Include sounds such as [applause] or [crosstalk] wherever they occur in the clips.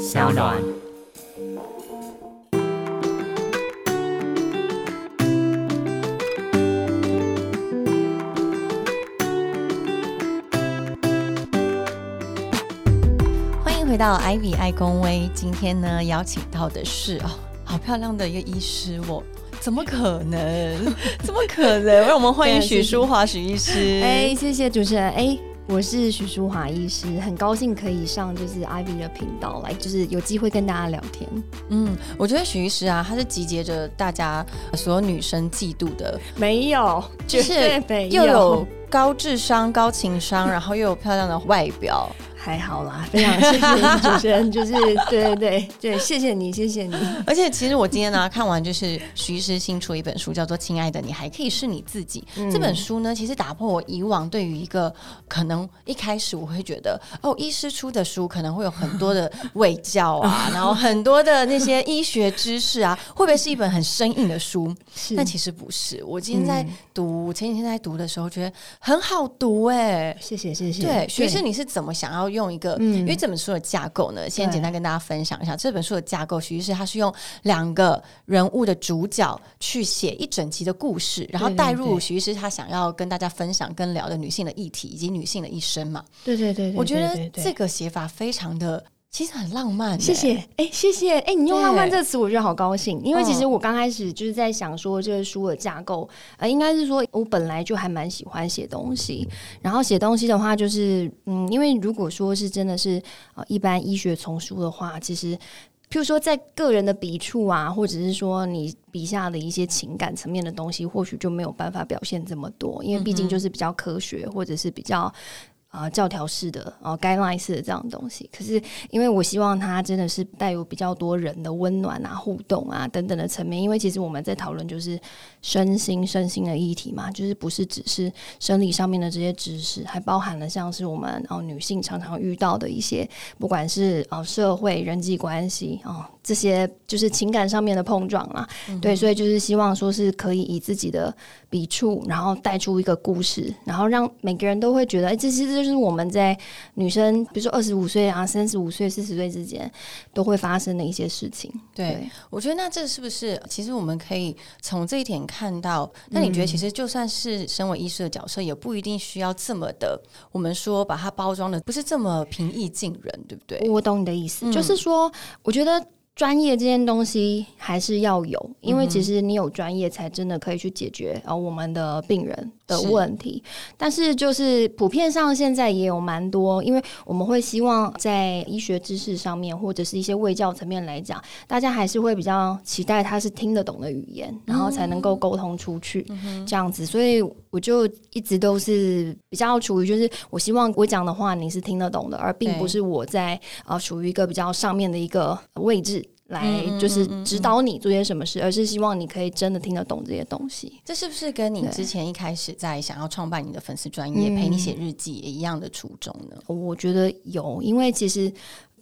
小暖。欢迎回到 Ivy 爱公威，今天呢邀请到的是哦，好漂亮的一个医师哦。怎么可能？[laughs] 怎么可能？让我们欢迎许淑华许医师。[laughs] 哎，谢谢主持人。哎，我是徐淑华医师，很高兴可以上就是 Ivy 的频道来，就是有机会跟大家聊天。嗯，我觉得徐医师啊，他是集结着大家所有女生嫉妒的，没有，就是又有高智商、高情商，然后又有漂亮的外表。还好啦，[laughs] 非常谢谢主持人，就是对对对对，谢谢你，谢谢你。而且其实我今天呢看完就是徐医师新出一本书，叫做《亲爱的，你还可以是你自己》。这本书呢，其实打破我以往对于一个可能一开始我会觉得哦，医师出的书可能会有很多的伪教啊，[laughs] 然后很多的那些医学知识啊，会不会是一本很生硬的书？但其实不是。我今天在读前几天在读的时候，觉得很好读哎，谢谢谢谢。对，徐医师你是怎么想要？用一个，因为这本书的架构呢，先简单跟大家分享一下。这本书的架构，其实是它是用两个人物的主角去写一整集的故事，然后带入徐医师他想要跟大家分享、跟聊的女性的议题以及女性的一生嘛。对对对，我觉得这个写法非常的。其实很浪漫，谢谢，哎，谢谢，哎，你用浪漫这个词，我觉得好高兴，因为其实我刚开始就是在想说，这个书的架构，呃，应该是说我本来就还蛮喜欢写东西，然后写东西的话，就是嗯，因为如果说是真的是呃一般医学丛书的话，其实譬如说在个人的笔触啊，或者是说你笔下的一些情感层面的东西，或许就没有办法表现这么多，因为毕竟就是比较科学，或者是比较。啊，教条式的啊，guideline 式的这样东西，可是因为我希望它真的是带有比较多人的温暖啊、互动啊等等的层面，因为其实我们在讨论就是身心、身心的议题嘛，就是不是只是生理上面的这些知识，还包含了像是我们哦女性常常遇到的一些，不管是哦社会人际关系哦这些，就是情感上面的碰撞啦，对，所以就是希望说是可以以自己的笔触，然后带出一个故事，然后让每个人都会觉得，哎，这其实。就是我们在女生，比如说二十五岁啊、三十五岁、四十岁之间，都会发生的一些事情。对，我觉得那这是不是其实我们可以从这一点看到？那你觉得其实就算是身为医师的角色，也不一定需要这么的，我们说把它包装的不是这么平易近人，对不对？我懂你的意思，就是说，我觉得。专业这件东西还是要有，因为其实你有专业，才真的可以去解决啊我们的病人的问题。但是就是普遍上现在也有蛮多，因为我们会希望在医学知识上面，或者是一些卫教层面来讲，大家还是会比较期待他是听得懂的语言，然后才能够沟通出去这样子。所以我就一直都是比较处于，就是我希望我讲的话你是听得懂的，而并不是我在啊处于一个比较上面的一个位置。来就是指导你做些什么事，而是希望你可以真的听得懂这些东西。这是不是跟你之前一开始在想要创办你的粉丝专业陪你写日记也一样的初衷呢？我觉得有，因为其实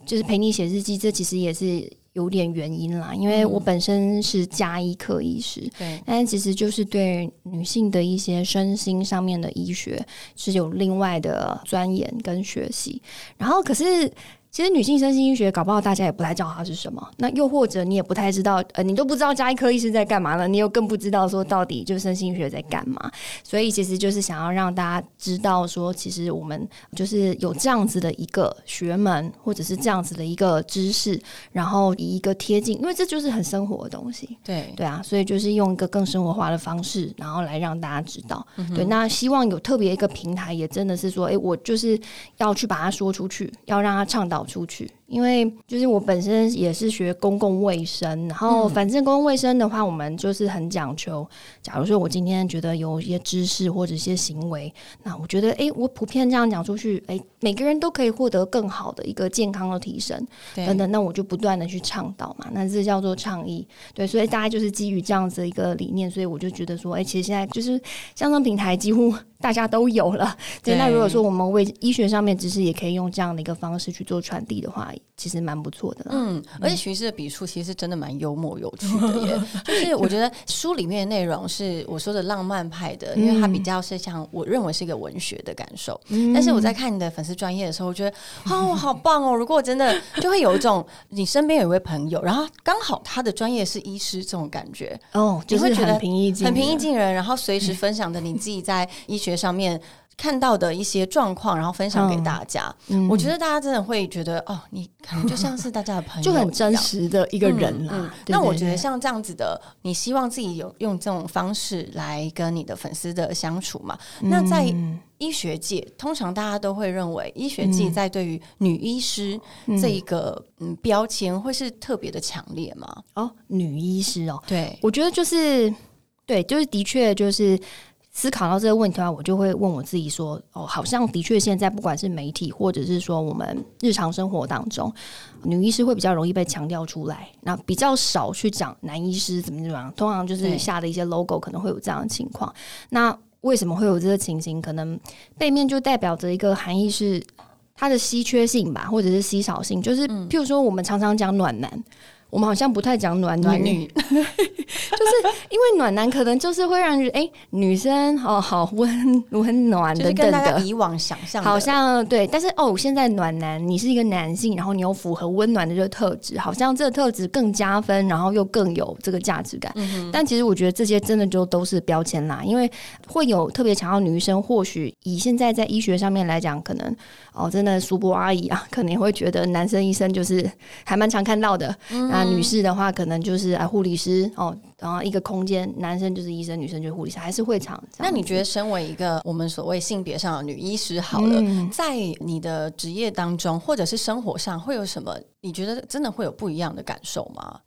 就是陪你写日记，这其实也是有点原因啦。因为我本身是加医科医师，对，但其实就是对女性的一些身心上面的医学是有另外的钻研跟学习。然后可是。其实女性身心医学搞不好大家也不太知道它是什么，那又或者你也不太知道，呃，你都不知道加医科医师在干嘛了，你又更不知道说到底就是身心医学在干嘛。所以其实就是想要让大家知道说，其实我们就是有这样子的一个学门，或者是这样子的一个知识，然后以一个贴近，因为这就是很生活的东西。对对啊，所以就是用一个更生活化的方式，然后来让大家知道。对，那希望有特别一个平台，也真的是说，哎，我就是要去把它说出去，要让它倡导。跑出去。因为就是我本身也是学公共卫生，然后反正公共卫生的话，我们就是很讲求。假如说我今天觉得有一些知识或者一些行为，那我觉得哎，我普遍这样讲出去，哎，每个人都可以获得更好的一个健康的提升等等，那我就不断的去倡导嘛，那这叫做倡议。对，所以大家就是基于这样子一个理念，所以我就觉得说，哎，其实现在就是相关平台几乎大家都有了。对，那如果说我们为医学上面知识也可以用这样的一个方式去做传递的话。其实蛮不错的。嗯，而且徐师的笔触其实真的蛮幽默有趣的耶。[laughs] 就是我觉得书里面的内容是我说的浪漫派的，因为它比较是像我认为是一个文学的感受。但是我在看你的粉丝专业的时候，我觉得哦，好棒哦！如果真的就会有一种你身边有一位朋友，然后刚好他的专业是医师这种感觉哦，就会觉得很平易近很平易近人，然后随时分享的你自己在医学上面。看到的一些状况，然后分享给大家。我觉得大家真的会觉得，哦，你可能就像是大家的朋友，[laughs] 就很真实的一个人啦。那我觉得像这样子的，你希望自己有用这种方式来跟你的粉丝的相处嘛？那在医学界，通常大家都会认为，医学界在对于女医师这一个嗯标签会是特别的强烈吗？哦，女医师哦，对，我觉得就是对，就是的确就是。思考到这个问题的话，我就会问我自己说：“哦，好像的确现在不管是媒体，或者是说我们日常生活当中，女医师会比较容易被强调出来，那比较少去讲男医师怎么怎么样。通常就是下的一些 logo 可能会有这样的情况。那为什么会有这个情形？可能背面就代表着一个含义是它的稀缺性吧，或者是稀少性。就是譬如说，我们常常讲暖男。”我们好像不太讲暖暖女，[laughs] 就是因为暖男可能就是会让人哎女生哦好温温暖的，跟大家以往想象好像对，但是哦现在暖男你是一个男性，然后你又符合温暖的这个特质，好像这个特质更加分，然后又更有这个价值感。但其实我觉得这些真的就都是标签啦，因为会有特别强调女生，或许以现在在医学上面来讲，可能哦真的叔伯阿姨啊，可能会觉得男生医生就是还蛮常看到的。那女士的话，可能就是啊护理师哦，然后一个空间，男生就是医生，女生就是护理师，还是会场。那你觉得，身为一个我们所谓性别上的女医师，好了，在你的职业当中，或者是生活上，会有什么？你觉得真的会有不一样的感受吗？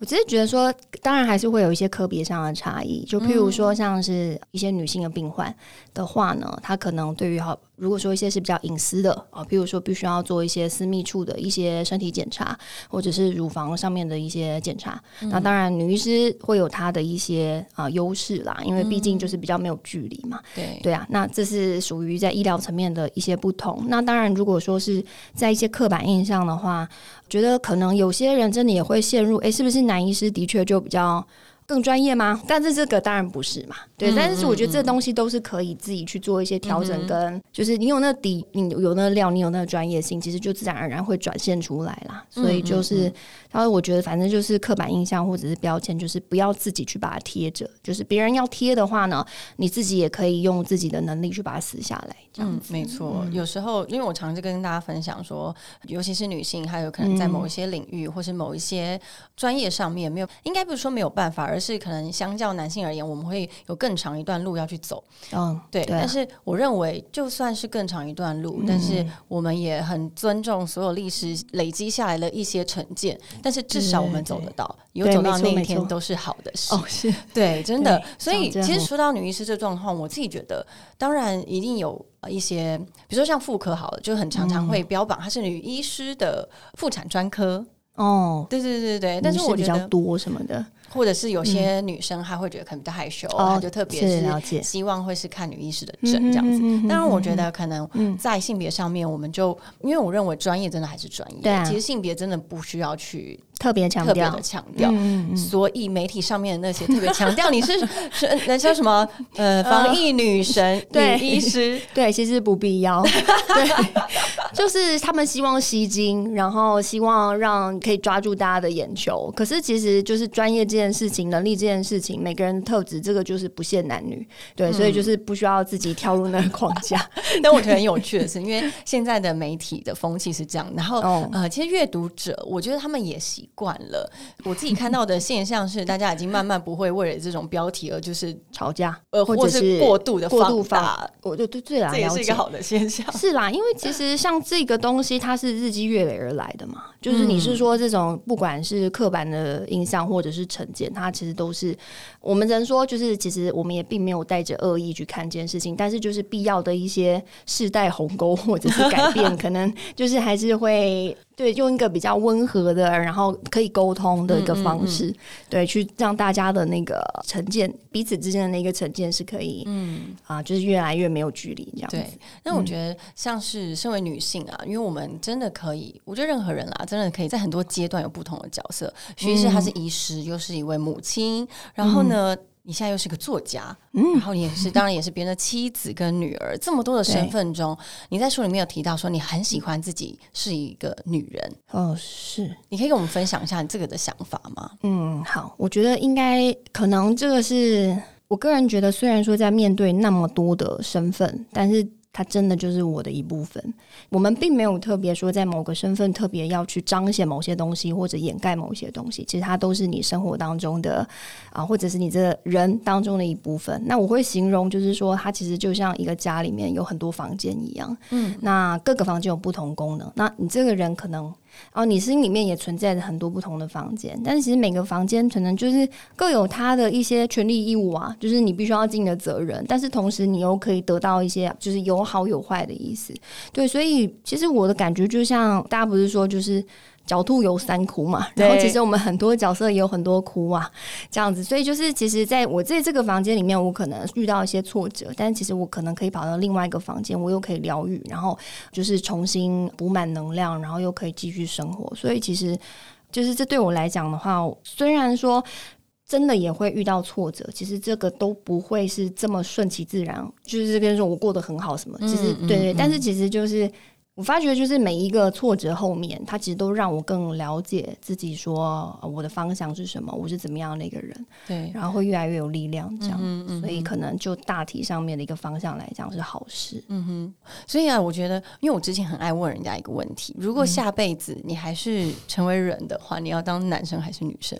我只是觉得说，当然还是会有一些科别上的差异。就譬如说，像是一些女性的病患的话呢，她可能对于好，如果说一些是比较隐私的啊，譬如说必须要做一些私密处的一些身体检查，或者是乳房上面的一些检查，那当然女医师会有她的一些啊优势啦，因为毕竟就是比较没有距离嘛。对对啊，那这是属于在医疗层面的一些不同。那当然，如果说是在一些刻板印象的话。觉得可能有些人真的也会陷入，哎，是不是男医师的确就比较更专业吗？但是这个当然不是嘛，对。但是我觉得这东西都是可以自己去做一些调整，跟就是你有那底，你有那料，你有那个专业性，其实就自然而然会展现出来啦。所以就是。然后我觉得，反正就是刻板印象或者是标签，就是不要自己去把它贴着。就是别人要贴的话呢，你自己也可以用自己的能力去把它撕下来。嗯，没错。有时候，因为我常常跟大家分享说，尤其是女性，还有可能在某一些领域或是某一些专业上面，没有应该不是说没有办法，而是可能相较男性而言，我们会有更长一段路要去走。嗯，对。但是我认为，就算是更长一段路，但是我们也很尊重所有历史累积下来的一些成见。但是至少我们走得到，有走到那一天都是好的事。哦，是对，真的。所以其实说到女医师这状况，我自己觉得，当然一定有一些，比如说像妇科好了，就很常常会标榜她是女医师的妇产专科。哦，对对对对但是我比较多什么的。或者是有些女生她会觉得可能比较害羞，她就特别是希望会是看女医师的诊这样子。当然，我觉得可能在性别上面，我们就因为我认为专业真的还是专业，对，其实性别真的不需要去特别强调的强调。所以媒体上面的那些特别强调 [laughs] 你是是那叫什么 [laughs] 呃防疫女神 [laughs] 女医师，对，其实不必要。对，就是他们希望吸睛，然后希望让可以抓住大家的眼球。可是其实就是专业。这件事情能力这件事情，每个人特质这个就是不限男女，对，所以就是不需要自己跳入那个框架。[laughs] [laughs] 但我觉得很有趣的是，因为现在的媒体的风气是这样，然后呃，其实阅读者我觉得他们也习惯了。我自己看到的现象是，大家已经慢慢不会为了这种标题而就是吵架，呃，或者是过度的过度发。我就对对啦，这也是一个好的现象。是啦，因为其实像这个东西，它是日积月累而来的嘛。就是你是说这种不管是刻板的印象或者是成成见，它其实都是我们只能说，就是其实我们也并没有带着恶意去看这件事情，但是就是必要的一些世代鸿沟或者是改变，[laughs] 可能就是还是会。对，用一个比较温和的，然后可以沟通的一个方式，对，去让大家的那个成见，彼此之间的那个成见是可以，嗯啊，就是越来越没有距离这样。对，那我觉得像是身为女性啊，因为我们真的可以，我觉得任何人啦，真的可以在很多阶段有不同的角色。徐医师她是医师，又是一位母亲，然后呢？你现在又是个作家，嗯，然后你也是，当然也是别人的妻子跟女儿，这么多的身份中，你在书里面有提到说你很喜欢自己是一个女人，哦，是，你可以跟我们分享一下你这个的想法吗？嗯，好，我觉得应该可能这个是我个人觉得，虽然说在面对那么多的身份，但是。它真的就是我的一部分。我们并没有特别说在某个身份特别要去彰显某些东西或者掩盖某些东西，其实它都是你生活当中的啊，或者是你这人当中的一部分。那我会形容就是说，它其实就像一个家里面有很多房间一样。嗯，那各个房间有不同功能。那你这个人可能。哦，你心里面也存在着很多不同的房间，但是其实每个房间可能就是各有它的一些权利义务啊，就是你必须要尽的责任，但是同时你又可以得到一些就是有好有坏的意思。对，所以其实我的感觉就像大家不是说就是。狡兔有三窟嘛，然后其实我们很多角色也有很多窟啊，这样子，所以就是其实在我在这个房间里面，我可能遇到一些挫折，但其实我可能可以跑到另外一个房间，我又可以疗愈，然后就是重新补满能量，然后又可以继续生活。所以其实就是这对我来讲的话，虽然说真的也会遇到挫折，其实这个都不会是这么顺其自然，就是这边说我过得很好什么，其实对对，但是其实就是。我发觉，就是每一个挫折后面，它其实都让我更了解自己，说我的方向是什么，我是怎么样的一个人，对，然后会越来越有力量，这样，所以可能就大体上面的一个方向来讲是好事。嗯哼，所以啊，我觉得，因为我之前很爱问人家一个问题：如果下辈子你还是成为人的话，你要当男生还是女生？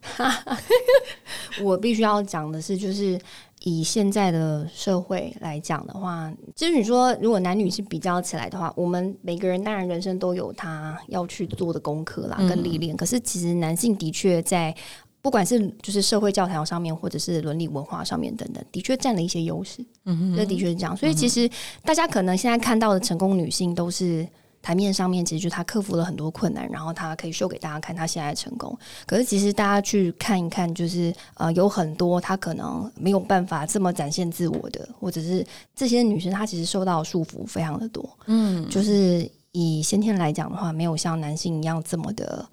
[laughs] 我必须要讲的是，就是。以现在的社会来讲的话，就是你说如果男女是比较起来的话，我们每个人当然人生都有他要去做的功课啦，跟历练。可是其实男性的确在不管是就是社会教条上面，或者是伦理文化上面等等，的确占了一些优势。嗯，这的确是这样。所以其实大家可能现在看到的成功女性都是。台面上面，其实就他克服了很多困难，然后他可以秀给大家看他现在成功。可是其实大家去看一看，就是呃，有很多他可能没有办法这么展现自我的，或者是这些女生她其实受到束缚非常的多。嗯，就是以先天来讲的话，没有像男性一样这么的。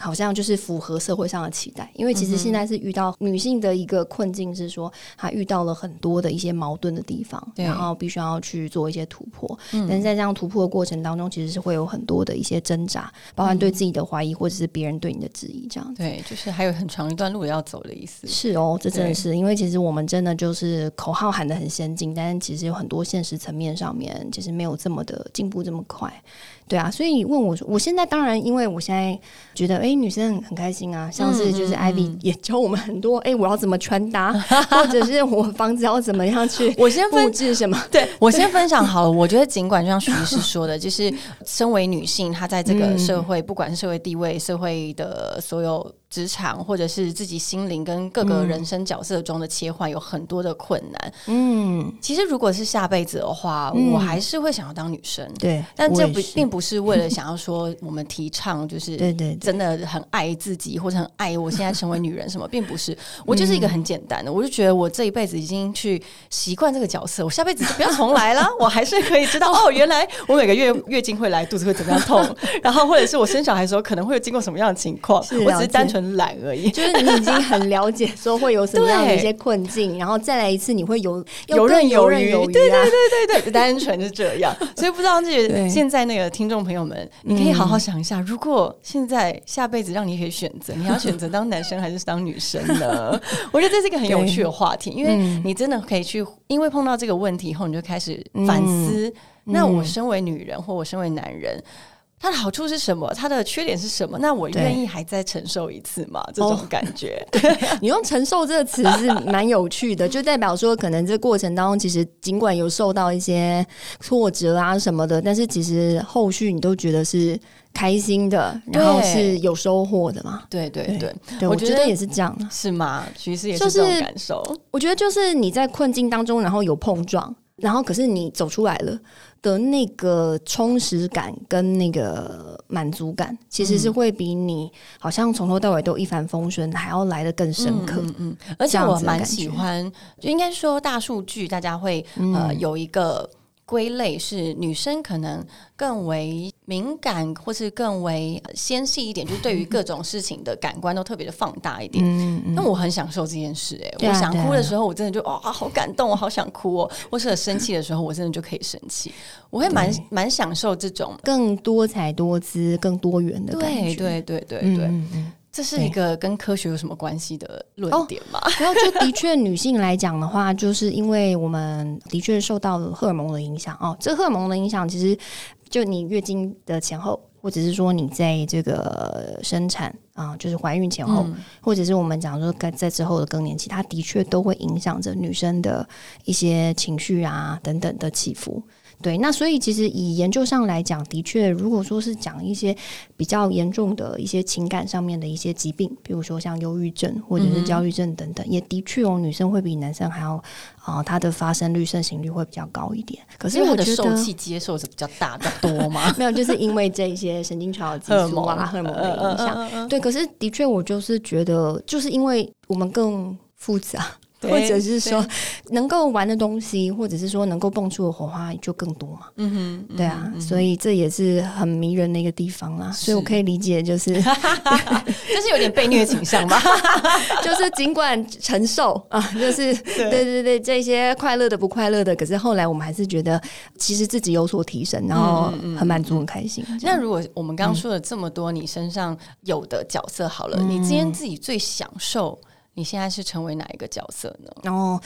好像就是符合社会上的期待，因为其实现在是遇到女性的一个困境，是说她遇到了很多的一些矛盾的地方，然后必须要去做一些突破。但是在这样突破的过程当中，其实是会有很多的一些挣扎，包含对自己的怀疑，或者是别人对你的质疑，这样子对，就是还有很长一段路要走的意思。是哦，这真的是因为其实我们真的就是口号喊的很先进，但是其实有很多现实层面上面，其实没有这么的进步这么快。对啊，所以你问我说，我现在当然，因为我现在觉得，哎，女生很开心啊，像是就是 Ivy 也教我们很多，哎，我要怎么穿搭，[laughs] 或者是我房子要怎么样去，[laughs] 我先布置什么？[laughs] 对我先分享好了。我觉得尽管就像徐医师说的，就是身为女性，她在这个社会，不管是社会地位、社会的所有。职场或者是自己心灵跟各个人生角色中的切换有很多的困难。嗯，其实如果是下辈子的话，我还是会想要当女生。对，但这不并不是为了 [laughs] 想要说我们提倡就是对对，真的很爱自己或者很爱我现在成为女人什么，并不是。[laughs] 我就是一个很简单的，我就觉得我这一辈子已经去习惯这个角色，我下辈子就不要重来了。我还是可以知道 [laughs] 哦，原来我每个月月经会来，肚子会怎么样痛，然后或者是我生小孩的时候可能会有经过什么样的情况，我只是单纯。很懒而已，就是你已经很了解说会有什么样的一些困境，然后再来一次你会游 [laughs] 游刃有余，对对对对对，单纯是这样。[laughs] 所以不知道这些现在那个听众朋友们，你可以好好想一下，如果现在下辈子让你可以选择，你要选择当男生还是当女生呢？[laughs] 我觉得这是一个很有趣的话题，因为你真的可以去，因为碰到这个问题以后，你就开始反思：那我身为女人，或我身为男人。它的好处是什么？它的缺点是什么？那我愿意还再承受一次吗？这种感觉，[laughs] 对你用“承受”这个词是蛮有趣的，[laughs] 就代表说，可能这过程当中，其实尽管有受到一些挫折啊什么的，但是其实后续你都觉得是开心的，然后是有收获的嘛？对对对，对我觉得也是这样，是吗？其实也是这种感受。我觉得就是你在困境当中，然后有碰撞，然后可是你走出来了的那个充实感跟那个满足感，其实是会比你好像从头到尾都一帆风顺还要来的更深刻。嗯嗯，而且我蛮喜欢，就应该说大数据，大家会呃有一个。归类是女生可能更为敏感，或是更为纤细一点，就对于各种事情的感官都特别的放大一点。那我很享受这件事，哎，我想哭的时候，我真的就哇，好感动，我好想哭哦；或是生气的时候，我真的就可以生气。我会蛮蛮享受这种更多彩多姿、更多元的感觉。对对对对对。这是一个跟科学有什么关系的论点吗？[laughs] 然后就的确，女性来讲的话，就是因为我们的确受到了荷尔蒙的影响哦。这荷尔蒙的影响，其实就你月经的前后，或者是说你在这个生产啊，就是怀孕前后，或者是我们讲说在在之后的更年期，它的确都会影响着女生的一些情绪啊等等的起伏。对，那所以其实以研究上来讲，的确，如果说是讲一些比较严重的一些情感上面的一些疾病，比如说像忧郁症或者是焦虑症等等，也的确哦女生会比男生还要啊，它的发生率、盛行率会比较高一点。可是我的受气接受是比较大的多吗？[laughs] 没有，就是因为这些神经传导激素啊、[laughs] 荷尔蒙的影响。对，可是的确，我就是觉得，就是因为我们更复杂。或者是说能够玩的东西，或者是说能够蹦出的火花就更多嘛。嗯哼，对啊，所以这也是很迷人的一个地方啦。所以我可以理解，就是 [laughs] 就是有点被虐倾向吧。[laughs] 就是尽管承受啊，就是对对对，这些快乐的不快乐的，可是后来我们还是觉得其实自己有所提升，然后很满足很开心。那如果我们刚刚说了这么多你身上有的角色，好了，你今天自己最享受。你现在是成为哪一个角色呢？然后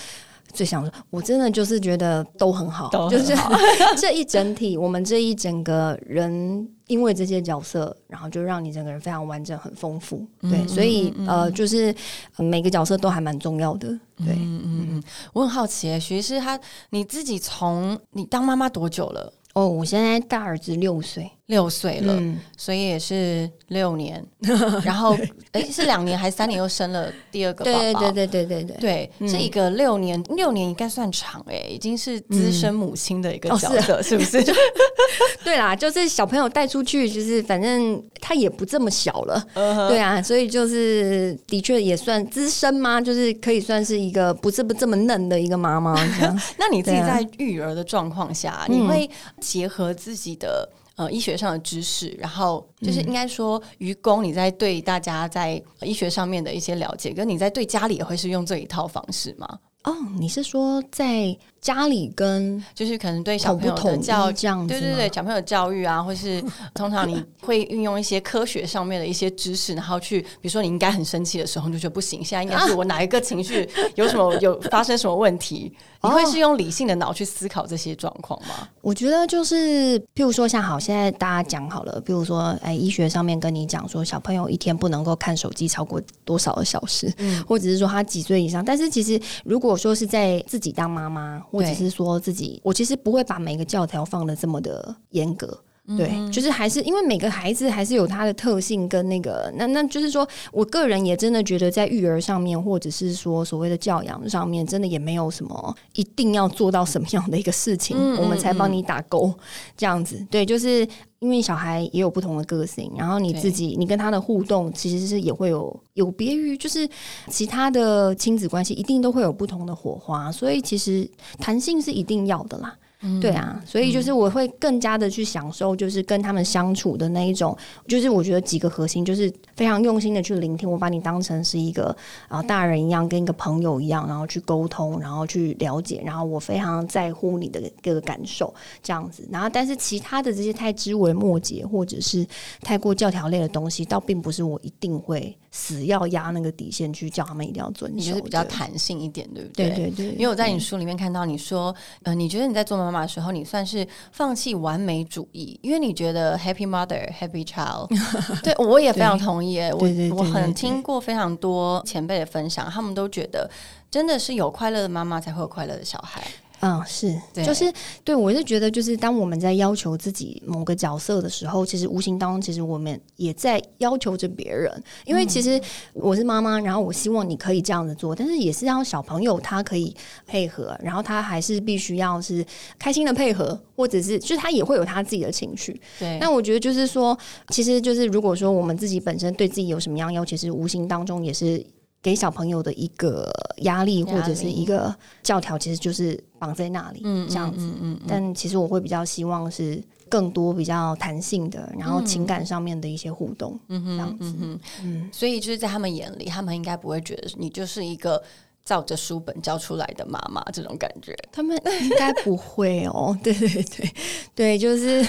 最想说，我真的就是觉得都很好，就是 [laughs] 这一整体，我们这一整个人，因为这些角色，然后就让你整个人非常完整、很丰富。对，所以呃，就是每个角色都还蛮重要的。对，嗯嗯嗯，我很好奇，徐师他你自己从你当妈妈多久了？哦，我现在大儿子六岁。六岁了，所以也是六年，[laughs] 然后哎是两年还是三年又生了第二个宝宝？对对对对对对对，这一个六年六年应该算长哎，已经是资深母亲的一个角色，是不是？[laughs] 对啦，就是小朋友带出去，就是反正他也不这么小了，对啊，所以就是的确也算资深吗？就是可以算是一个不是不这么嫩的一个妈妈。[laughs] 那你自己在育儿的状况下，你会结合自己的？呃，医学上的知识，然后就是应该说，愚公你在对大家在医学上面的一些了解，跟你在对家里也会是用这一套方式吗？哦，你是说在家里跟就是可能对小朋友的教这样子，对对对，小朋友教育啊，或是 [laughs] 通常你会运用一些科学上面的一些知识，然后去，比如说你应该很生气的时候，你就觉得不行，现在应该是我哪一个情绪有什么有发生什么问题？你会是用理性的脑去思考这些状况吗？我觉得就是，譬如说像好，现在大家讲好了，譬如说哎，医学上面跟你讲说，小朋友一天不能够看手机超过多少个小时，嗯，或者是说他几岁以上，但是其实如果说是在自己当妈妈，或者是说自己，我其实不会把每个教条放的这么的严格。对，就是还是因为每个孩子还是有他的特性跟那个，那那就是说我个人也真的觉得在育儿上面，或者是说所谓的教养上面，真的也没有什么一定要做到什么样的一个事情，我们才帮你打勾这样子。对，就是因为小孩也有不同的个性，然后你自己你跟他的互动其实是也会有有别于就是其他的亲子关系，一定都会有不同的火花，所以其实弹性是一定要的啦。对啊，所以就是我会更加的去享受，就是跟他们相处的那一种，就是我觉得几个核心，就是非常用心的去聆听，我把你当成是一个啊大人一样，跟一个朋友一样，然后去沟通，然后去了解，然后我非常在乎你的各个感受，这样子。然后，但是其他的这些太枝微末节，或者是太过教条类的东西，倒并不是我一定会死要压那个底线去叫他们一定要遵守，就是比较弹性一点，对不对？对对对。因为我在你书里面看到你说，呃，你觉得你在做妈妈。的时候，你算是放弃完美主义，因为你觉得 happy mother happy child，[laughs] 对我也非常同意。我我很听过非常多前辈的分享，他们都觉得真的是有快乐的妈妈才会有快乐的小孩。嗯，是，就是对我是觉得，就是当我们在要求自己某个角色的时候，其实无形当中，其实我们也在要求着别人。因为其实我是妈妈，然后我希望你可以这样子做，但是也是让小朋友他可以配合，然后他还是必须要是开心的配合，或者是就是他也会有他自己的情绪。对，那我觉得就是说，其实就是如果说我们自己本身对自己有什么样要求，其实无形当中也是。给小朋友的一个压力或者是一个教条，其实就是绑在那里，嗯这样子。嗯但其实我会比较希望是更多比较弹性的，然后情感上面的一些互动，嗯这样子。嗯，所以就是在他们眼里，他们应该不会觉得你就是一个照着书本教出来的妈妈这种感觉。他们应该不会哦。[laughs] 对对对对，就是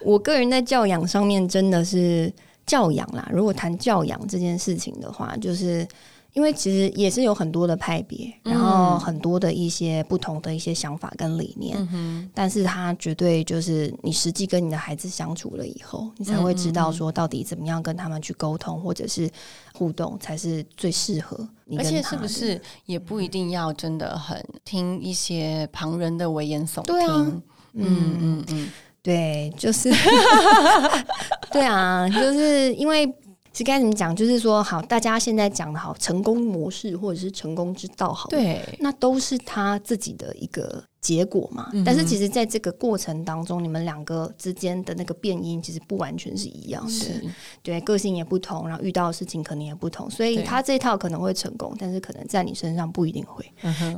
我个人在教养上面真的是教养啦。如果谈教养这件事情的话，就是。因为其实也是有很多的派别，然后很多的一些不同的一些想法跟理念，但是他绝对就是你实际跟你的孩子相处了以后，你才会知道说到底怎么样跟他们去沟通或者是互动才是最适合。而且是不是也不一定要真的很听一些旁人的危言耸听？嗯嗯嗯，对，就是 [laughs] 对啊，就是因为。是该怎么讲？就是说，好，大家现在讲的好成功模式，或者是成功之道，好，对，那都是他自己的一个。结果嘛，但是其实在这个过程当中，你们两个之间的那个变音其实不完全是一样的，对，个性也不同，然后遇到的事情可能也不同，所以他这套可能会成功，但是可能在你身上不一定会。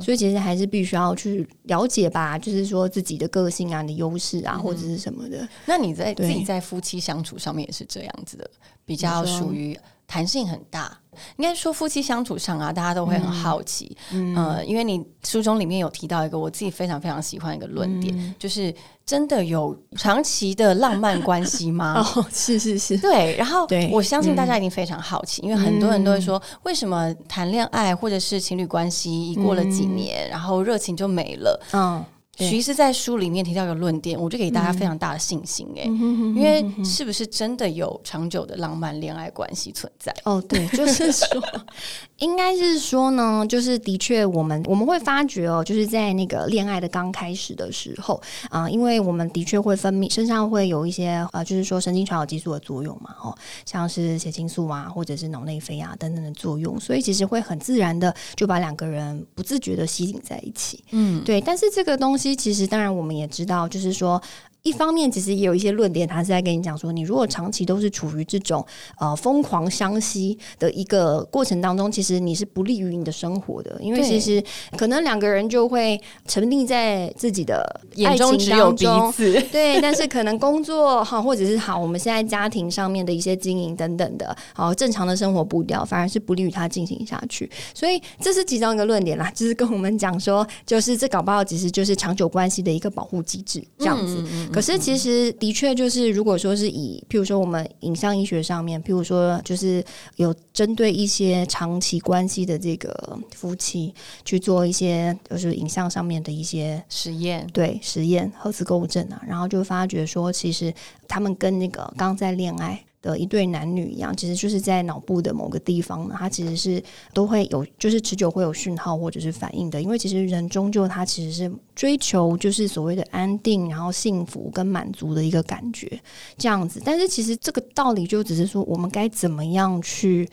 所以其实还是必须要去了解吧，就是说自己的个性啊、你的优势啊，或者是什么的。那你在自己在夫妻相处上面也是这样子的，比较属于。弹性很大，应该说夫妻相处上啊，大家都会很好奇，呃，因为你书中里面有提到一个我自己非常非常喜欢一个论点，就是真的有长期的浪漫关系吗？[laughs] 哦，是是是，对。然后我相信大家一定非常好奇，因为很多人都会说，为什么谈恋爱或者是情侣关系，一过了几年，然后热情就没了？嗯。徐师在书里面提到一个论点，我就给大家非常大的信心哎，因为是不是真的有长久的浪漫恋爱关系存在？哦，对，就是说，[laughs] 应该是说呢，就是的确，我们我们会发觉哦，就是在那个恋爱的刚开始的时候啊，因为我们的确会分泌身上会有一些呃，就是说神经传导激素的作用嘛，哦，像是血清素啊，或者是脑内啡啊等等的作用，所以其实会很自然的就把两个人不自觉的吸引在一起。嗯，对，但是这个东西。其实，当然，我们也知道，就是说。一方面，其实也有一些论点，他是在跟你讲说，你如果长期都是处于这种呃疯狂相吸的一个过程当中，其实你是不利于你的生活的，因为其实可能两个人就会沉溺在自己的眼中只有彼此，对。但是可能工作哈，或者是好，我们现在家庭上面的一些经营等等的，好正常的生活步调，反而是不利于他进行下去。所以这是其中一个论点啦，就是跟我们讲说，就是这搞不好其实就是长久关系的一个保护机制，这样子。可是，其实的确就是，如果说是以，譬如说我们影像医学上面，譬如说就是有针对一些长期关系的这个夫妻去做一些，就是影像上面的一些实验，对实验核磁共振啊，然后就发觉说，其实他们跟那个刚在恋爱。的一对男女一样，其实就是在脑部的某个地方呢，它其实是都会有，就是持久会有讯号或者是反应的。因为其实人终究他其实是追求就是所谓的安定，然后幸福跟满足的一个感觉这样子。但是其实这个道理就只是说，我们该怎么样去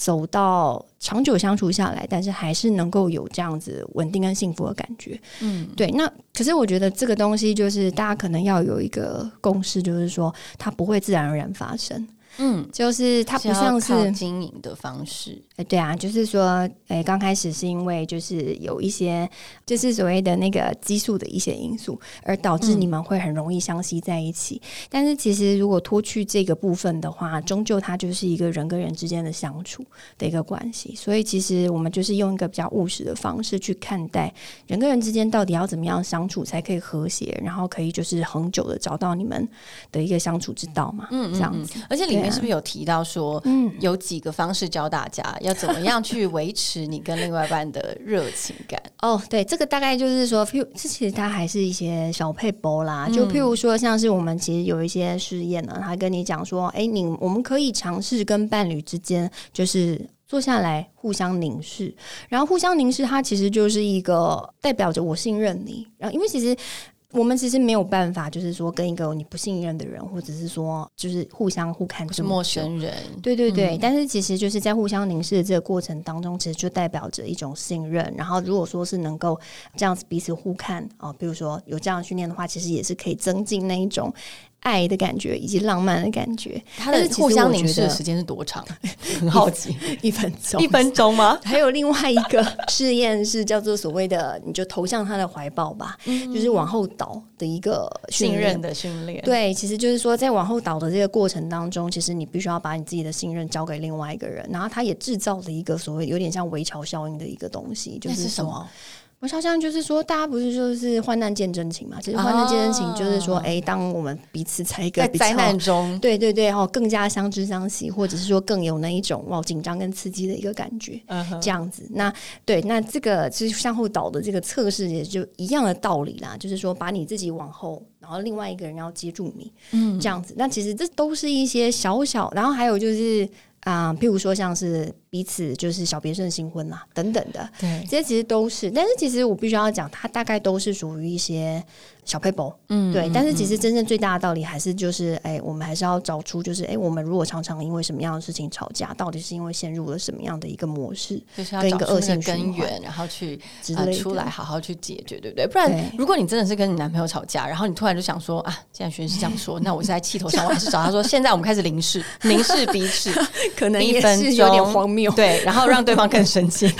走到长久相处下来，但是还是能够有这样子稳定跟幸福的感觉。嗯，对。那可是我觉得这个东西就是大家可能要有一个共识，就是说它不会自然而然发生。嗯，就是它不像是经营的方式。哎，对啊，就是说，哎，刚开始是因为就是有一些就是所谓的那个激素的一些因素，而导致你们会很容易相吸在一起。但是其实如果脱去这个部分的话，终究它就是一个人跟人之间的相处的一个关系。所以其实我们就是用一个比较务实的方式去看待人跟人之间到底要怎么样相处才可以和谐，然后可以就是恒久的找到你们的一个相处之道嘛。嗯，这样子，而且里面。是不是有提到说，嗯，有几个方式教大家 [laughs] 要怎么样去维持你跟另外一半的热情感？[laughs] 哦，对，这个大概就是说，譬如这其实它还是一些小配博啦，就譬如说，像是我们其实有一些试验呢，他跟你讲说，哎，你我们可以尝试跟伴侣之间就是。坐下来互相凝视，然后互相凝视，它其实就是一个代表着我信任你。然后，因为其实我们其实没有办法，就是说跟一个你不信任的人，或者是说就是互相互看是陌生人，对对对。但是其实就是在互相凝视的这个过程当中，其实就代表着一种信任。然后，如果说是能够这样子彼此互看啊，比如说有这样训练的话，其实也是可以增进那一种。爱的感觉以及浪漫的感觉，它的互相凝视的时间是多长？[laughs] 很好奇，一分钟，一分钟吗？[laughs] 还有另外一个试验是叫做所谓的，[laughs] 你就投向他的怀抱吧，就是往后倒的一个信任的训练。对，其实就是说，在往后倒的这个过程当中，其实你必须要把你自己的信任交给另外一个人，然后他也制造了一个所谓有点像围桥效应的一个东西，就是什么？我好像就是说，大家不是就是患难见真情嘛？其实患难见真情就是说，哎，当我们彼此在一个灾难中，对对对，哦，更加相知相惜，或者是说更有那一种哇紧张跟刺激的一个感觉，这样子。那对，那这个其实向后倒的这个测试也就一样的道理啦，就是说把你自己往后，然后另外一个人要接住你，嗯，这样子。那其实这都是一些小小，然后还有就是。啊，譬如说像是彼此就是小别胜新婚呐，等等的，对，这些其实都是。但是其实我必须要讲，它大概都是属于一些。小 paper，嗯，对，但是其实真正最大的道理还是就是，哎，我们还是要找出，就是，哎，我们如果常常因为什么样的事情吵架，到底是因为陷入了什么样的一个模式，就是要找出那根源，然后去出来好好去解决，对不对？不然，如果你真的是跟你男朋友吵架，然后你突然就想说啊，既然学是这样说，那我是在气头上，我还是找他说，现在我们开始凝视，凝视彼此，[laughs] 可能一分钟有点荒谬，对，然后让对方更生气，[laughs]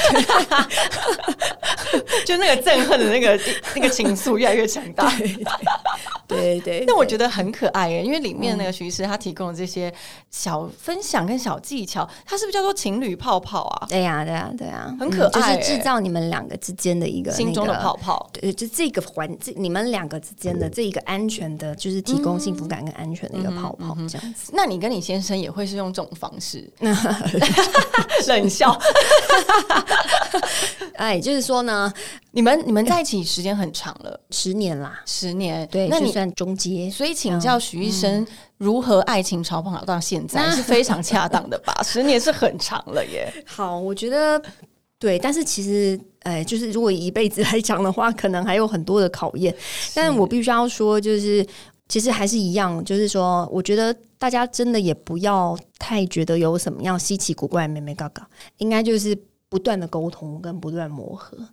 就那个憎恨的那个那个情愫越来越强大。[laughs] 对对，那我觉得很可爱耶，因为里面那个徐医师他提供的这些小分享跟小技巧，他是不是叫做情侣泡泡啊？对呀，对呀，对呀，很可爱，就是制造你们两个之间的一个心中的泡泡。对，就这个环，这你们两个之间的这一个安全的，就是提供幸福感跟安全的一个泡泡，这样子。那你跟你先生也会是用这种方式？[laughs] 冷笑。[laughs] [laughs] 哎，就是说呢，你们你们在一起时间很长了，[laughs] 十年啦，十年。对，那你算中阶，所以请教许医生，如何爱情超跑到现在 [laughs] 是非常恰当的吧？十年是很长了耶。好，我觉得对，但是其实，哎，就是如果一辈子来讲的话，可能还有很多的考验。但我必须要说，就是其实还是一样，就是说，我觉得大家真的也不要太觉得有什么样稀奇古怪、妹妹嘎嘎，应该就是不断的沟通跟不断磨合。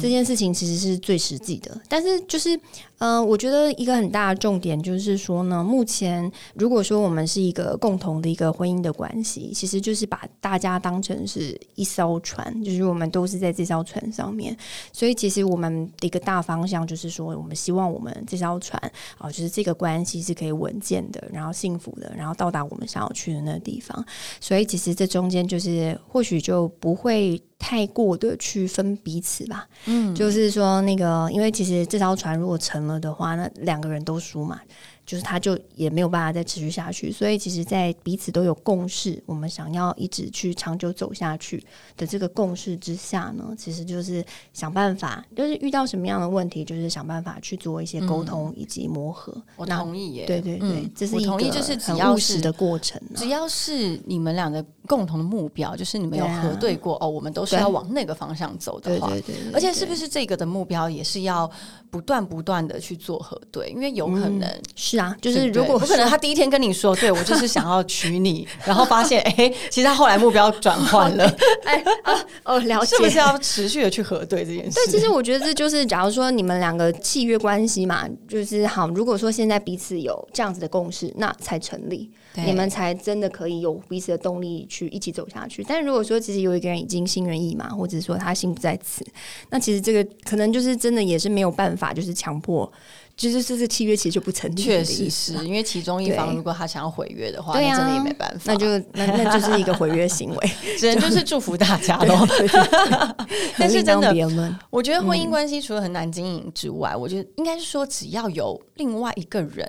这件事情其实是最实际的，但是就是，嗯，我觉得一个很大的重点就是说呢，目前如果说我们是一个共同的一个婚姻的关系，其实就是把大家当成是一艘船，就是我们都是在这艘船上面，所以其实我们的一个大方向就是说，我们希望我们这艘船啊，就是这个关系是可以稳健的，然后幸福的，然后到达我们想要去的那个地方，所以其实这中间就是或许就不会。太过的去分彼此吧，嗯，就是说那个，因为其实这条船如果沉了的话，那两个人都输嘛。就是他就也没有办法再持续下去，所以其实，在彼此都有共识，我们想要一直去长久走下去的这个共识之下呢，其实就是想办法，就是遇到什么样的问题，就是想办法去做一些沟通以及磨合。我同意耶，对对对，这是我同意，就是只要是的过程，只要是你们两个共同的目标，就是你们有核对过哦，我们都是要往那个方向走的话，对对对，而且是不是这个的目标也是要不断不断的去做核对，因为有可能是。啊，就是如果不可能，他第一天跟你说，对 [laughs] 我就是想要娶你，[laughs] 然后发现，哎，其实他后来目标转换了，[laughs] 哎啊哦，了解，是不是要持续的去核对这件事？对，其实我觉得这就是，假如说你们两个契约关系嘛，就是好，如果说现在彼此有这样子的共识，那才成立，你们才真的可以有彼此的动力去一起走下去。但如果说其实有一个人已经心猿意马，或者说他心不在此，那其实这个可能就是真的也是没有办法，就是强迫。就是这个契约其实就不成立，确实是因为其中一方如果他想要毁约的话，那真的也没办法，那就那那就是一个毁约 [laughs] 行为，只能就是祝福大家喽。[laughs] 但是真的，我觉得婚姻关系除了很难经营之外，我觉得应该是说，只要有另外一个人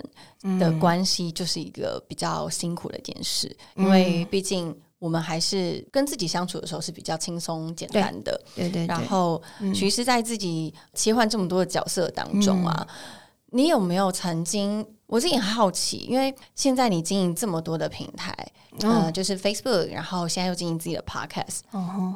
的关系，就是一个比较辛苦的一件事，因为毕竟我们还是跟自己相处的时候是比较轻松简单的，对对。然后，其实，在自己切换这么多的角色当中啊。你有没有曾经？我自己很好奇，因为现在你经营这么多的平台，呃，就是 Facebook，然后现在又经营自己的 Podcast，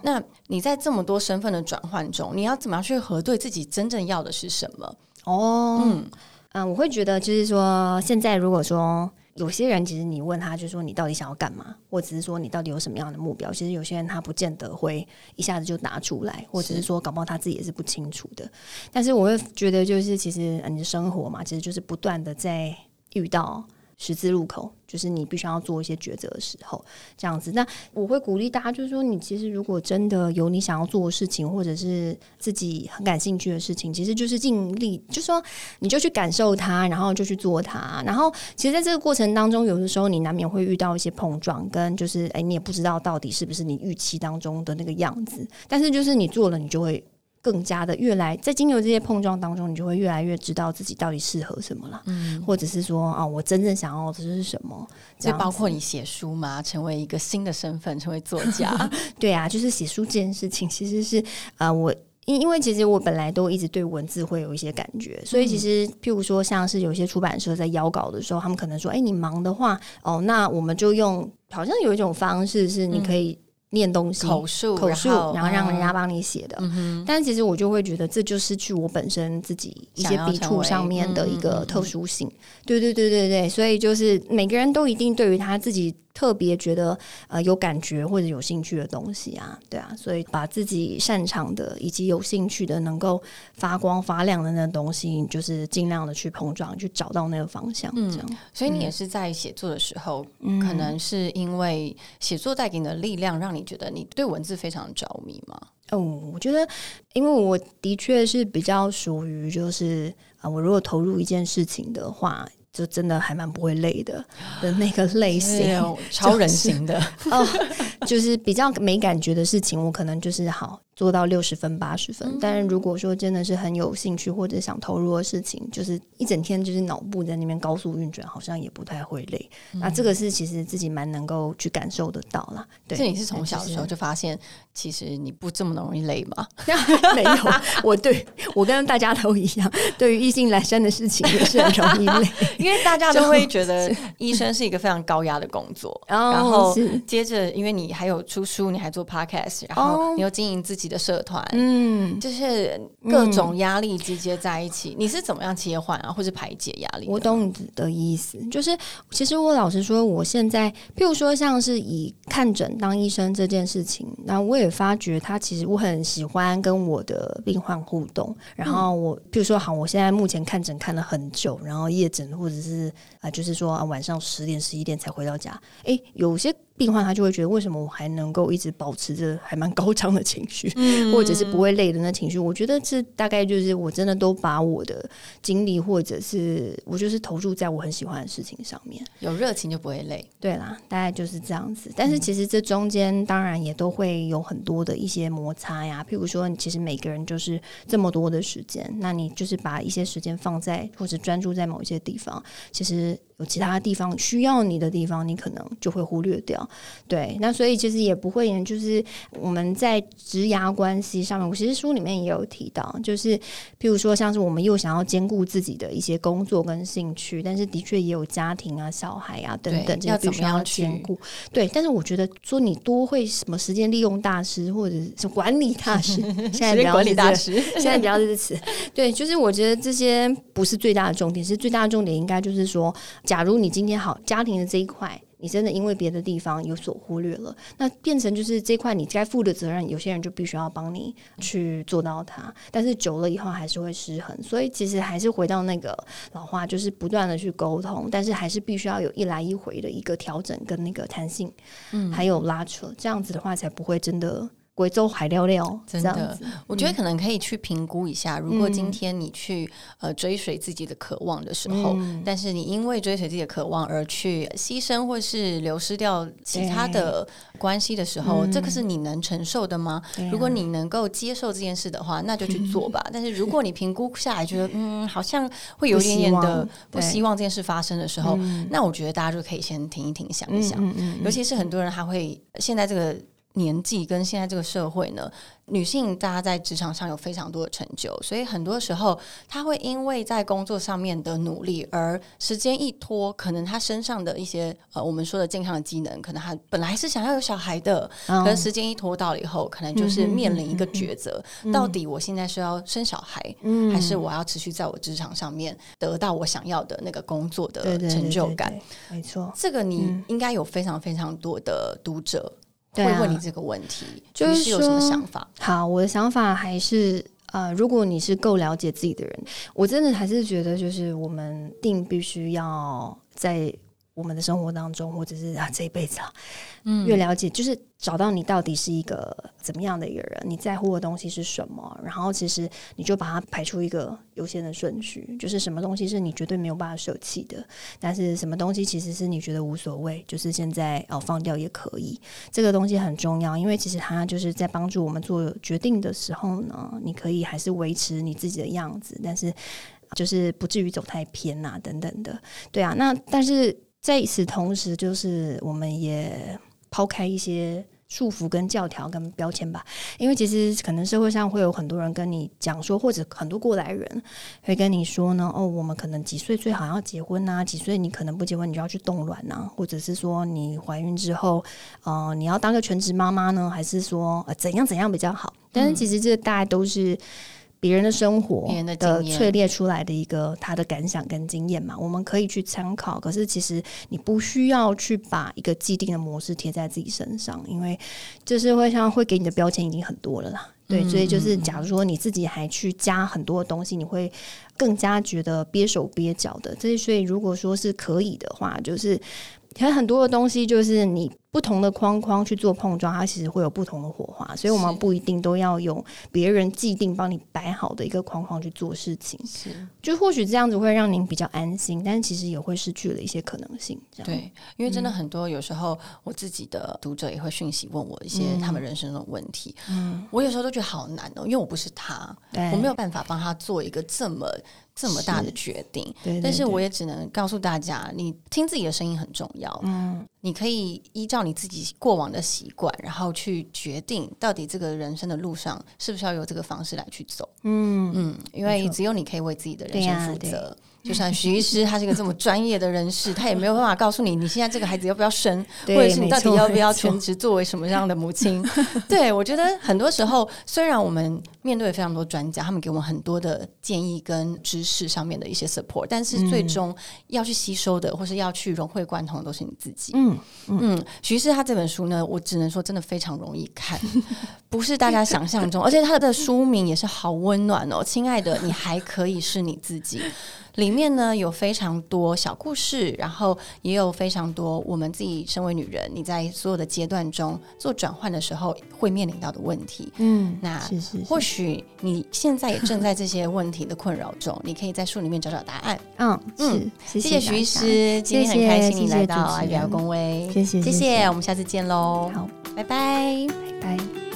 那你在这么多身份的转换中，你要怎么样去核对自己真正要的是什么？哦，嗯嗯，我会觉得就是说，现在如果说。有些人其实你问他，就说你到底想要干嘛，或者是说你到底有什么样的目标？其实有些人他不见得会一下子就拿出来，或者是说搞不好他自己也是不清楚的。但是我会觉得，就是其实你的生活嘛，其实就是不断的在遇到。十字路口，就是你必须要做一些抉择的时候，这样子。那我会鼓励大家，就是说，你其实如果真的有你想要做的事情，或者是自己很感兴趣的事情，其实就是尽力，就是说你就去感受它，然后就去做它。然后，其实在这个过程当中，有的时候你难免会遇到一些碰撞，跟就是哎，你也不知道到底是不是你预期当中的那个样子。但是，就是你做了，你就会。更加的越来，在经由这些碰撞当中，你就会越来越知道自己到底适合什么了，嗯，或者是说啊，我真正想要的是什么？这包括你写书嘛，成为一个新的身份，成为作家。[laughs] 对啊，就是写书这件事情，其实是啊，我因因为其实我本来都一直对文字会有一些感觉，所以其实譬如说，像是有些出版社在邀稿的时候，他们可能说，哎，你忙的话，哦，那我们就用，好像有一种方式是你可以。念东西，口述，口述，然后让人家帮你写的。但其实我就会觉得，这就失去我本身自己一些笔触上面的一个特殊性。对对对对对，所以就是每个人都一定对于他自己。特别觉得呃有感觉或者有兴趣的东西啊，对啊，所以把自己擅长的以及有兴趣的能够发光发亮的那东西，就是尽量的去碰撞，去找到那个方向。这样，所以你也是在写作的时候，可能是因为写作带给你的力量，让你觉得你对文字非常着迷吗？哦，我觉得，因为我的确是比较属于就是啊，我如果投入一件事情的话。就真的还蛮不会累的的那个类型，[laughs] 超人型的哦，就是比较没感觉的事情，我可能就是好。做到六十分八十分，但是如果说真的是很有兴趣或者想投入的事情，就是一整天就是脑部在那边高速运转，好像也不太会累。那这个是其实自己蛮能够去感受得到啦。对，这你是从小的时候就发现，其实你不这么容易累吗？[laughs] 没有，我对我跟大家都一样，对于异性来生的事情也是很容易累，[laughs] 因为大家都会觉得医生是一个非常高压的工作。然后接着，因为你还有出书，你还做 podcast，然后你又经营自己。的社团，嗯，就是各种压力集结在一起，你是怎么样切换啊，或是排解压力？我懂你的意思，就是其实我老实说，我现在，譬如说像是以看诊当医生这件事情，那我也发觉他其实我很喜欢跟我的病患互动。然后我譬如说，好，我现在目前看诊看了很久，然后夜诊或者是啊，就是说啊晚上十点十一点才回到家，哎，有些。病患他就会觉得，为什么我还能够一直保持着还蛮高涨的情绪，或者是不会累的那情绪？我觉得这大概就是我真的都把我的精力，或者是我就是投入在我很喜欢的事情上面。有热情就不会累，对啦，大概就是这样子。但是其实这中间当然也都会有很多的一些摩擦呀。譬如说，其实每个人就是这么多的时间，那你就是把一些时间放在或者专注在某一些地方，其实。it 有其他地方需要你的地方，你可能就会忽略掉。对，那所以其实也不会，就是我们在职涯关系上面，我其实书里面也有提到，就是譬如说，像是我们又想要兼顾自己的一些工作跟兴趣，但是的确也有家庭啊、小孩啊等等，要怎么样兼顾？对，但是我觉得说你多会什么时间利用大师或者是管理大师，[laughs] 现在比较管理大师，现在比较支持。对，就是我觉得这些不是最大的重点，是最大的重点应该就是说。假如你今天好家庭的这一块，你真的因为别的地方有所忽略了，那变成就是这块你该负的责任，有些人就必须要帮你去做到它。但是久了以后还是会失衡，所以其实还是回到那个老话，就是不断的去沟通，但是还是必须要有一来一回的一个调整跟那个弹性，嗯，还有拉扯，这样子的话才不会真的。贵州海料料，真的，我觉得可能可以去评估一下。如果今天你去呃追随自己的渴望的时候，但是你因为追随自己的渴望而去牺牲或是流失掉其他的关系的时候，这个是你能承受的吗？如果你能够接受这件事的话，那就去做吧。[laughs] 但是如果你评估下来觉得 [laughs] 嗯，好像会有一点点的不希望这件事发生的时候，那我觉得大家就可以先停一停，想一想。尤其是很多人还会现在这个。年纪跟现在这个社会呢，女性大家在职场上有非常多的成就，所以很多时候她会因为在工作上面的努力，而时间一拖，可能她身上的一些呃我们说的健康的机能，可能她本来是想要有小孩的，可是时间一拖到了以后，可能就是面临一个抉择：到底我现在是要生小孩，还是我要持续在我职场上面得到我想要的那个工作的成就感？没错，这个你应该有非常非常多的读者。会问你这个问题，就是有什么想法？好，我的想法还是呃，如果你是够了解自己的人，我真的还是觉得，就是我们定必须要在。我们的生活当中，或者是啊这一辈子啊，嗯，越了解，就是找到你到底是一个怎么样的一个人，你在乎的东西是什么，然后其实你就把它排出一个优先的顺序，就是什么东西是你绝对没有办法舍弃的，但是什么东西其实是你觉得无所谓，就是现在哦放掉也可以，这个东西很重要，因为其实它就是在帮助我们做决定的时候呢，你可以还是维持你自己的样子，但是就是不至于走太偏呐等等的，对啊，那但是。在此同时，就是我们也抛开一些束缚、跟教条、跟标签吧。因为其实可能社会上会有很多人跟你讲说，或者很多过来人会跟你说呢：“哦，我们可能几岁最好要结婚啊？几岁你可能不结婚，你就要去冻卵啊？或者是说你怀孕之后，呃，你要当个全职妈妈呢？还是说呃怎样怎样比较好？”但是其实这大家都是。别人的生活的淬炼出来的一个他的感想跟经验嘛，我们可以去参考。可是其实你不需要去把一个既定的模式贴在自己身上，因为就是会像会给你的标签已经很多了啦。对，所以就是假如说你自己还去加很多东西，你会更加觉得憋手憋脚的。这所以如果说是可以的话，就是其实很多的东西就是你。不同的框框去做碰撞，它其实会有不同的火花，所以我们不一定都要用别人既定帮你摆好的一个框框去做事情。是，就或许这样子会让您比较安心，但是其实也会失去了一些可能性。这样对，因为真的很多，有时候我自己的读者也会讯息问我一些他们人生的问题，嗯，我有时候都觉得好难哦，因为我不是他，我没有办法帮他做一个这么这么大的决定。对，但是我也只能告诉大家，你听自己的声音很重要。嗯。你可以依照你自己过往的习惯，然后去决定到底这个人生的路上是不是要由这个方式来去走。嗯嗯，因为只有你可以为自己的人生负责。就像徐医师，他是一个这么专业的人士，他也没有办法告诉你，你现在这个孩子要不要生，或者是你到底要不要全职作为什么样的母亲。对我觉得很多时候，虽然我们面对非常多专家，他们给我们很多的建议跟知识上面的一些 support，但是最终要去吸收的，或是要去融会贯通的，都是你自己。嗯嗯，徐医师他这本书呢，我只能说真的非常容易看，[laughs] 不是大家想象中，而且他的书名也是好温暖哦，亲爱的，你还可以是你自己。里面呢有非常多小故事，然后也有非常多我们自己身为女人，你在所有的阶段中做转换的时候会面临到的问题。嗯，那或许你现在也正在这些问题的困扰中，你可以在书里面找找答案。嗯 [laughs] 嗯，谢谢徐医师，今天很开心你来到爱聊公威，谢谢谢谢，我们下次见喽。好，拜拜拜拜。